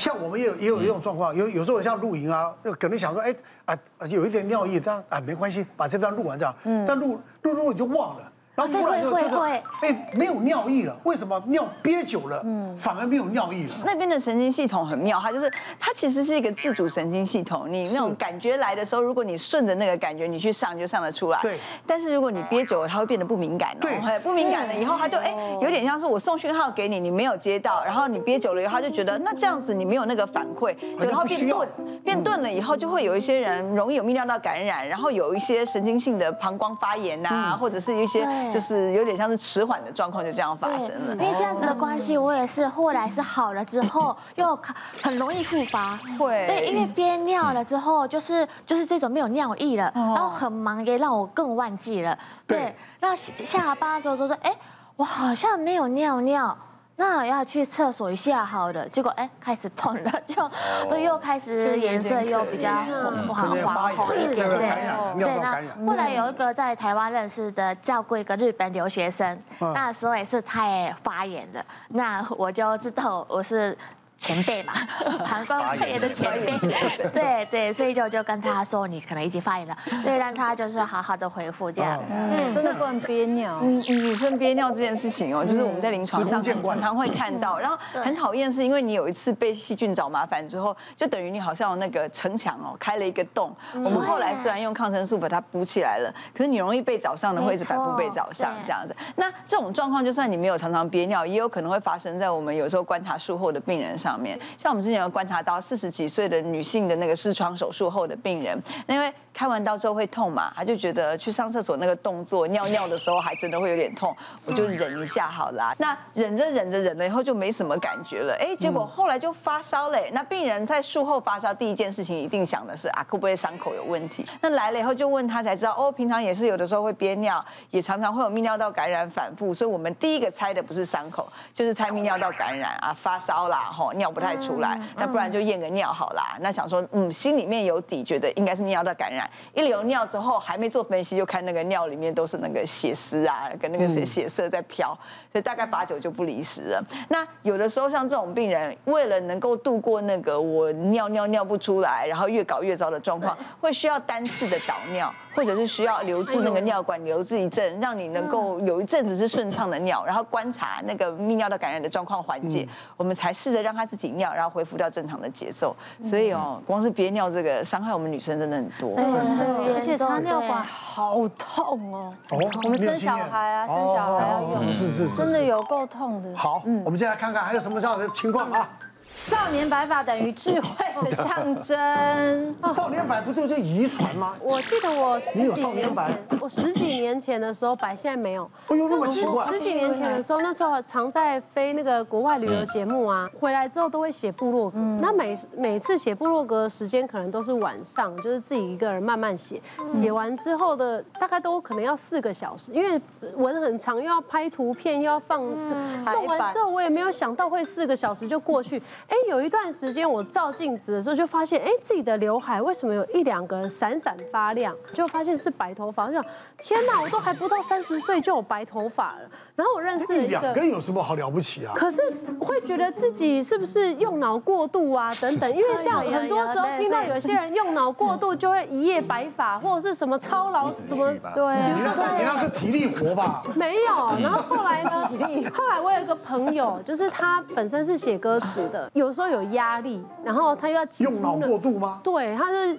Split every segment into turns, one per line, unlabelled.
像我们也有也有一种状况，有有时候像露营啊，就可能想说，哎啊有一点尿意，这样啊没关系，把这段录完这样，但录录录你就忘了。然后突然就觉得，哎，没有尿意了。为什么尿憋久了，嗯，反而没有尿意了？
那边的神经系统很妙，它就是它其实是一个自主神经系统。你那种感觉来的时候，如果你顺着那个感觉你去上，就上得出来。对。但是如果你憋久了，它会变得不敏感。对。不敏感了以后，它就哎，有点像是我送讯号给你，你没有接到，然后你憋久了以后，它就觉得那这样子你没有那个反馈，然后变钝，变钝了以后，就会有一些人容易有泌尿道感染，然后有一些神经性的膀胱发炎呐，或者是一些。就是有点像是迟缓的状况，就这样发生了。
因为这样子的关系，我也是后来是好了之后，又很容易复发。会。对，因为憋尿了之后，就是就是这种没有尿意了，然后很忙也让我更忘记了。对。那下班之后就说，哎，我好像没有尿尿。那要去厕所一下好的，结果哎开始痛了，就都又开始颜色又比较红不好黄红一点，对对。那后来有一个在台湾认识的教过一个日本留学生，那时候也是太发炎了，那我就知道我是。前辈嘛，膀胱发炎的前辈，对对，所以就就跟他说，你可能已经发炎了，对，让他就是好好的回复这样。
嗯，真的不能憋尿。嗯，女生憋尿这件事情哦，就是我们在临床上常常会看到，然后很讨厌是因为你有一次被细菌找麻烦之后，就等于你好像那个城墙哦开了一个洞。我们后来虽然用抗生素把它补起来了，可是你容易被找上的会一直反复被找上这样子。那这种状况，就算你没有常常憋尿，也有可能会发生在我们有时候观察术后的病人上。上面，像我们之前有观察到四十几岁的女性的那个视窗手术后的病人，因为开完刀之后会痛嘛，她就觉得去上厕所那个动作尿尿的时候还真的会有点痛，我就忍一下好啦。那忍着忍着忍了以后就没什么感觉了，哎，结果后来就发烧嘞。那病人在术后发烧，第一件事情一定想的是啊，会不会伤口有问题？那来了以后就问他才知道，哦，平常也是有的时候会憋尿，也常常会有泌尿道感染反复，所以我们第一个猜的不是伤口，就是猜泌尿道感染啊，发烧啦，吼。尿不太出来，那不然就验个尿好啦。那想说，嗯，心里面有底，觉得应该是泌尿道感染。一流尿之后，还没做分析，就看那个尿里面都是那个血丝啊，跟那个血血色在飘，所以大概八九就不离十了。那有的时候像这种病人，为了能够度过那个我尿尿尿不出来，然后越搞越糟的状况，会需要单次的导尿。或者是需要留置那个尿管，留置一阵，让你能够有一阵子是顺畅的尿，然后观察那个泌尿道感染的状况缓解，我们才试着让他自己尿，然后恢复掉正常的节奏。所以哦，光是憋尿这个伤害我们女生真的很多。对，
而且插尿管好痛哦。哦，我们生小孩啊，生小孩要用，是是是，真的有够痛的。
好，我们接下来看看还有什么这样的情况啊。
少年白发等于智慧的象征。
少年白不是有些遗传吗？
我记得我
你有少年白，
我十几年前的时候白，现在没有。
哎呦，那么奇怪！
十几年前的时候，那时候常在飞那个国外旅游节目啊，回来之后都会写部落格。那每每次写部落格的时间可能都是晚上，就是自己一个人慢慢写。写完之后的大概都可能要四个小时，因为文很长，又要拍图片，又要放。弄完之后我也没有想到会四个小时就过去。哎，有一段时间我照镜子的时候就发现，哎，自己的刘海为什么有一两个闪闪发亮？就发现是白头发。我想，天哪，我都还不到三十岁就有白头发了。然后我认识一个，
两根有什么好了不起啊？
可是会觉得自己是不是用脑过度啊？等等，因为像很多时候听到有些人用脑过度就会一夜白发，或者是什么操劳什么，对，
你那是你那是体力活吧？
没有。然后后来呢？后来我有一个朋友，就是他本身是写歌词的。有时候有压力，然后他又要
用脑过度吗？
对，他是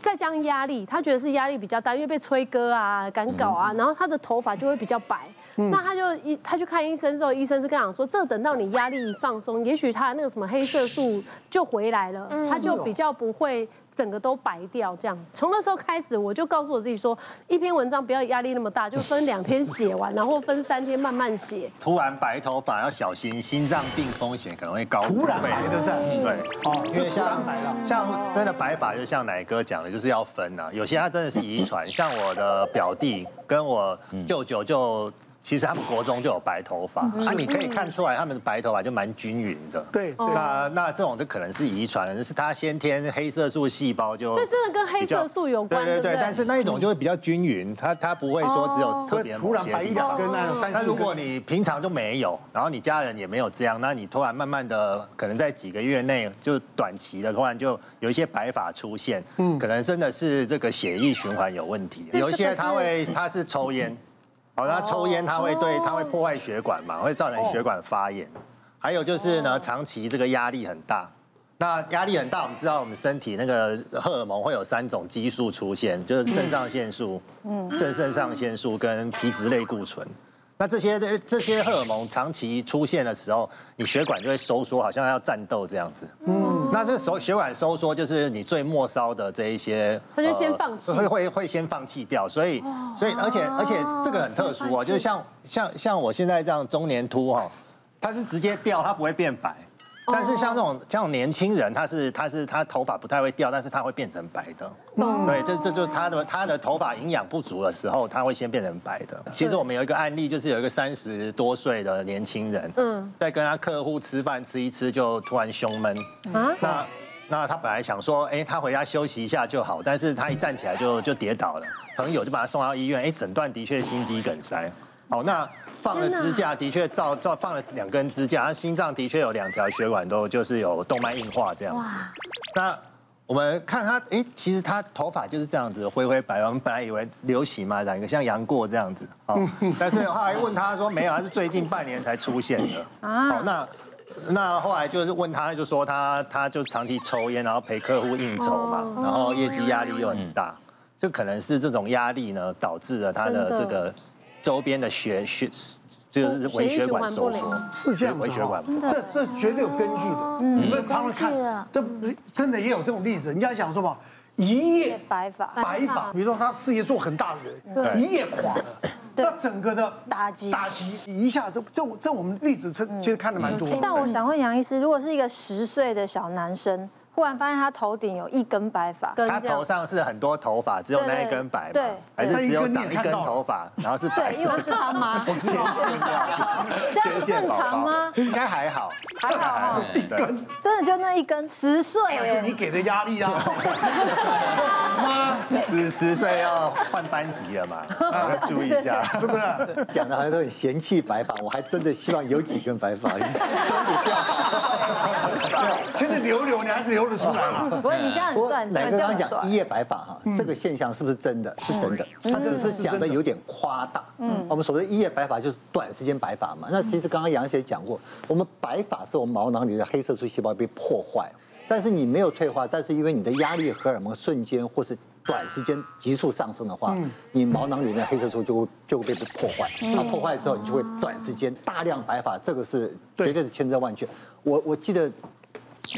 在将压力，他觉得是压力比较大，因为被催歌啊、赶稿啊，然后他的头发就会比较白。嗯、那他就一他去看医生之后，医生是跟他讲说，这等到你压力一放松，也许他那个什么黑色素就回来了，他就比较不会。整个都白掉这样子，从那时候开始，我就告诉我自己说，一篇文章不要压力那么大，就分两天写完，然后分三天慢慢写。
突然白头发要小心，心脏病风险可能会高。
突然白的是，
对，哦，因为像像真的白发，就像奶哥讲的，就是要分呐。有些他真的是遗传，像我的表弟跟我舅舅就。其实他们国中就有白头发，啊，你可以看出来他们的白头发就蛮均匀的。
对，
那那这种就可能是遗传，是他先天黑色素细胞就。
这真的跟黑色素有关。
对对对，但是那一种就会比较均匀，它它不会说只有特别。
突然白一两根那种三四根。
但如果你平常就没有，然后你家人也没有这样，那你突然慢慢的，可能在几个月内就短期的突然就有一些白发出现，嗯，可能真的是这个血液循环有问题。有一些他会他是抽烟。好，那抽烟它会对它会破坏血管嘛，会造成血管发炎。还有就是呢，长期这个压力很大。那压力很大，我们知道我们身体那个荷尔蒙会有三种激素出现，就是肾上腺素、嗯，正肾上腺素跟皮质类固醇。那这些这些荷尔蒙长期出现的时候，你血管就会收缩，好像要战斗这样子。嗯，那这个时候血管收缩就是你最末梢的这一些，
它就先放弃，
会会会先放弃掉。所以所以而且而且这个很特殊哦，就是像像像我现在这样中年秃哈，它是直接掉，它不会变白。但是像这种像年轻人，他是他是他头发不太会掉，但是他会变成白的。嗯，对，这这就是他的他的头发营养不足的时候，他会先变成白的。其实我们有一个案例，就是有一个三十多岁的年轻人，嗯，在跟他客户吃饭吃一吃，就突然胸闷。啊？那那他本来想说，哎，他回家休息一下就好，但是他一站起来就就跌倒了，朋友就把他送到医院，哎，诊断的确心肌梗塞。好，那。放了支架，的确照照放了两根支架，他心脏的确有两条血管都就是有动脉硬化这样子。那我们看他，哎，其实他头发就是这样子灰灰白。我们本来以为流行嘛，染个像杨过这样子，哦，但是后来问他说没有，他是最近半年才出现的。好，那那后来就是问他，就说他他就长期抽烟，然后陪客户应酬嘛，然后业绩压力又很大，就可能是这种压力呢导致了他的这个。周边的血血就是微血管收缩，
是这样，微血管，这这绝对有根据的。嗯，你们常常看，这真的也有这种例子。人家讲说嘛，一夜白发，白发，比如说他事业做很大的人，一夜垮了，那整个的打击打击。一下，就这这我们例子其实看的蛮多。
但我想问杨医师，如果是一个十岁的小男生。忽然发现他头顶有一根白发，
他头上是很多头发，只有那一根白对？还是只有长一根头发，然后是白色？
因为是他妈，
我是天线掉，
这样正常吗？
应该还好，
还好，一根，真的就那一根，十岁，
是你给的压力啊！
妈，十十岁要换班级了嘛？要注意一下，是不是？
讲的好像都很嫌弃白发，我还真的希望有几根白发，终于掉。
现在留留，你还是留得。出来嘛，
不是你这样很算。
奶哥刚刚讲一夜白发哈，这个现象是不是真的？是真的，他只是讲的有点夸大。嗯，我们所谓一夜白发就是短时间白发嘛。那其实刚刚杨姐讲过，我们白发是我们毛囊里的黑色素细胞被破坏，但是你没有退化，但是因为你的压力荷尔蒙瞬间或是短时间急速上升的话，你毛囊里面黑色素就会就会被破坏。它破坏之后，你就会短时间大量白发，这个是绝对是千真万确。我我记得。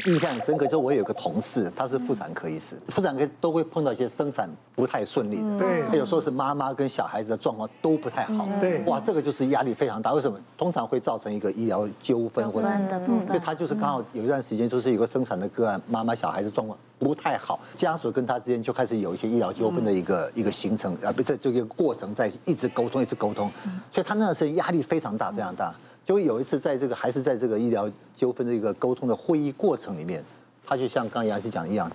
印象很深刻，就是我有个同事，他是妇产科医师，妇产科都会碰到一些生产不太顺利的，对，有时候是妈妈跟小孩子的状况都不太好，对，哇，这个就是压力非常大。为什么？通常会造成一个医疗纠纷或者，因为他就是刚好有一段时间，就是有个生产的个案，妈妈小孩子状况不太好，家属跟他之间就开始有一些医疗纠纷的一个一个形成，啊，不，这这个过程在一直沟通，一直沟通，所以他那个时候压力非常大，非常大。就有一次，在这个还是在这个医疗纠纷的一个沟通的会议过程里面，他就像刚刚杨医师讲的一样，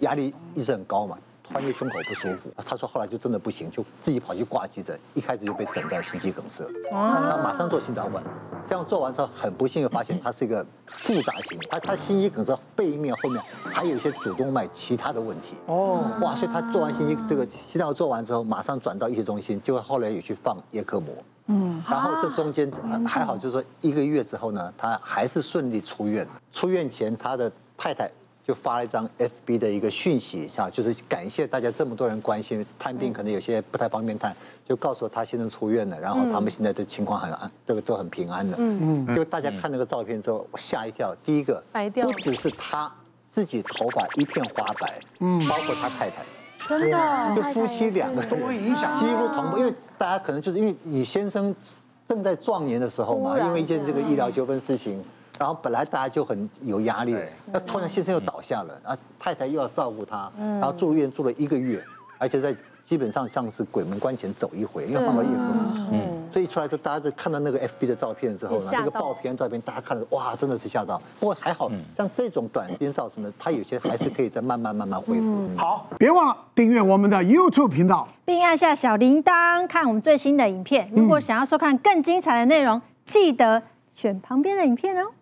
压力一直很高嘛，突然间胸口不舒服。他说后来就真的不行，就自己跑去挂急诊，一开始就被诊断心肌梗塞，他马上做心导管。这样做完之后，很不幸的发现他是一个复杂型，他他心肌梗塞背面后面还有一些主动脉其他的问题。哦，哇，所以他做完心肌这个心脏做完之后，马上转到医学中心，就后来有去放叶克膜。嗯，然后这中间还好，就是说一个月之后呢，他还是顺利出院。出院前，他的太太就发了一张 FB 的一个讯息，哈，就是感谢大家这么多人关心，探病可能有些不太方便探，就告诉他先生出院了，然后他们现在的情况很安，这个都很平安的。嗯嗯。就大家看那个照片之后，吓一跳。第一个，不只是他自己头发一片花白，嗯，包括他太太。
真的，
就夫妻两个
都会影响，
几乎同步，因为大家可能就是因为你先生正在壮年的时候嘛，因为一件这个医疗纠纷事情，然后本来大家就很有压力，那突然先生又倒下了，然后太太又要照顾他，然后住院住了一个月，而且在基本上像是鬼门关前走一回，因为放到夜空，嗯，所以出来之后，大家就看到那个 FB 的照片之后呢，这个爆片照片，大家看了哇，真的是吓到。不过还好，像这种短时间造成的，它有些还是可以再慢慢慢慢恢复。
好，别忘了订阅我们的 YouTube 频道，
并按下小铃铛看我们最新的影片。如果想要收看更精彩的内容，记得选旁边的影片哦。